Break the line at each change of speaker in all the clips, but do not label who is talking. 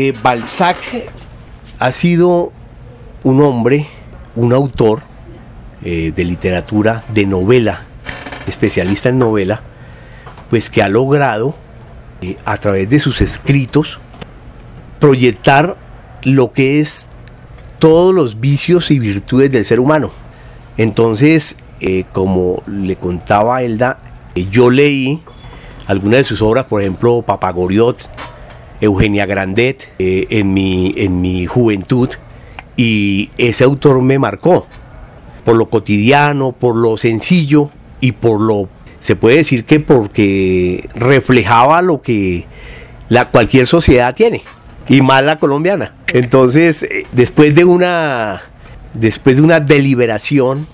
Eh, Balzac ha sido un hombre, un autor eh, de literatura, de novela, especialista en novela, pues que ha logrado eh, a través de sus escritos proyectar lo que es todos los vicios y virtudes del ser humano. Entonces, como le contaba Elda, yo leí algunas de sus obras, por ejemplo, Papagoriot, Eugenia Grandet, eh, en, mi, en mi juventud, y ese autor me marcó por lo cotidiano, por lo sencillo y por lo, se puede decir que porque reflejaba lo que la, cualquier sociedad tiene, y más la colombiana. Entonces, eh, después de una, después de una deliberación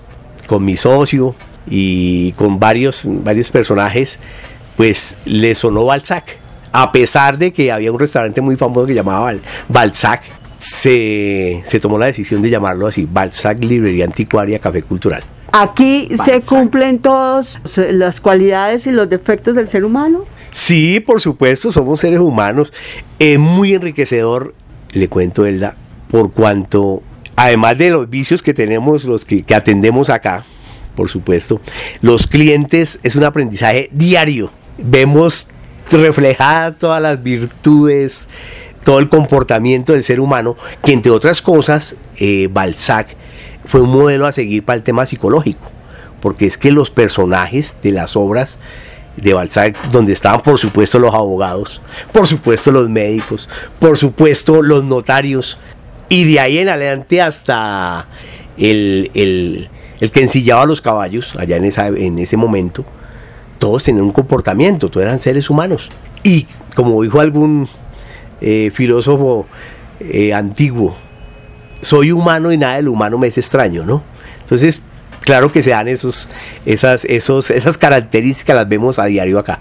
con mi socio y con varios, varios personajes, pues le sonó Balzac. A pesar de que había un restaurante muy famoso que llamaba Balzac, se, tomó la decisión de llamarlo así, Balzac Librería Anticuaria Café Cultural.
¿Aquí se cumplen todas las cualidades y los defectos del ser humano?
Sí, por supuesto, somos seres humanos. Es muy enriquecedor, le cuento, Elda, por cuanto, además de los vicios que tenemos, los que atendemos acá, por supuesto, los clientes es un aprendizaje diario vemos reflejadas todas las virtudes, todo el comportamiento del ser humano, que entre otras cosas, eh, Balzac fue un modelo a seguir para el tema psicológico, porque es que los personajes de las obras de Balzac, donde estaban por supuesto los abogados, por supuesto los médicos, por supuesto los notarios, y de ahí en adelante hasta el, el, el que ensillaba los caballos, allá en, esa, en ese momento, todos tenían un comportamiento, todos eran seres humanos. Y como dijo algún eh, filósofo eh, antiguo, soy humano y nada del humano me es extraño, ¿no? Entonces, claro que se dan esos, esas, esos, esas características, las vemos a diario acá.